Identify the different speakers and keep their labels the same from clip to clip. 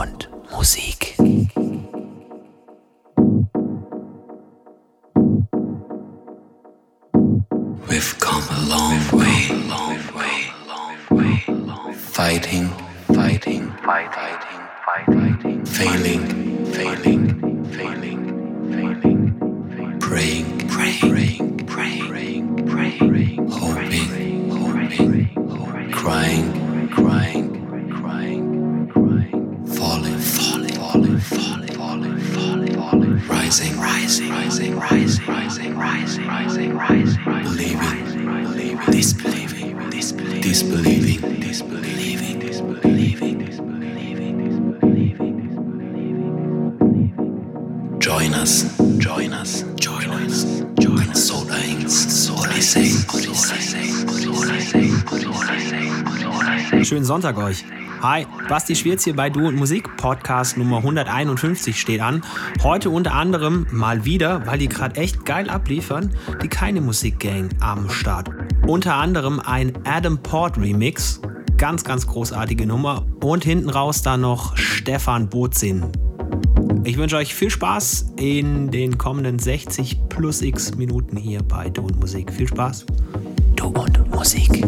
Speaker 1: und Musik.
Speaker 2: We've come a long way, long way, long way, fighting, fighting,
Speaker 1: Sonntag euch. Hi, Basti Schwierz hier bei Du und Musik. Podcast Nummer 151 steht an. Heute unter anderem mal wieder, weil die gerade echt geil abliefern, die Keine Musik Gang am Start. Unter anderem ein Adam Port Remix. Ganz, ganz großartige Nummer. Und hinten raus dann noch Stefan Bozin. Ich wünsche euch viel Spaß in den kommenden 60 plus x Minuten hier bei Du und Musik. Viel Spaß. Du und Musik.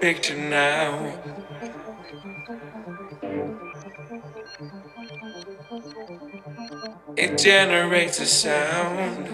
Speaker 3: Picture now. It generates a sound.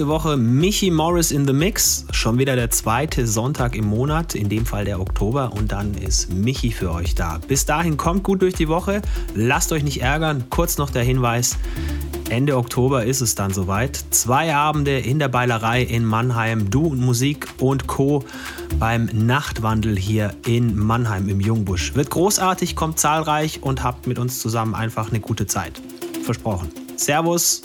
Speaker 1: Nächste Woche Michi Morris in the Mix. Schon wieder der zweite Sonntag im Monat, in dem Fall der Oktober. Und dann ist Michi für euch da. Bis dahin kommt gut durch die Woche. Lasst euch nicht ärgern. Kurz noch der Hinweis. Ende Oktober ist es dann soweit. Zwei Abende in der Beilerei in Mannheim. Du und Musik und Co. beim Nachtwandel hier in Mannheim im Jungbusch. Wird großartig, kommt zahlreich und habt mit uns zusammen einfach eine gute Zeit. Versprochen. Servus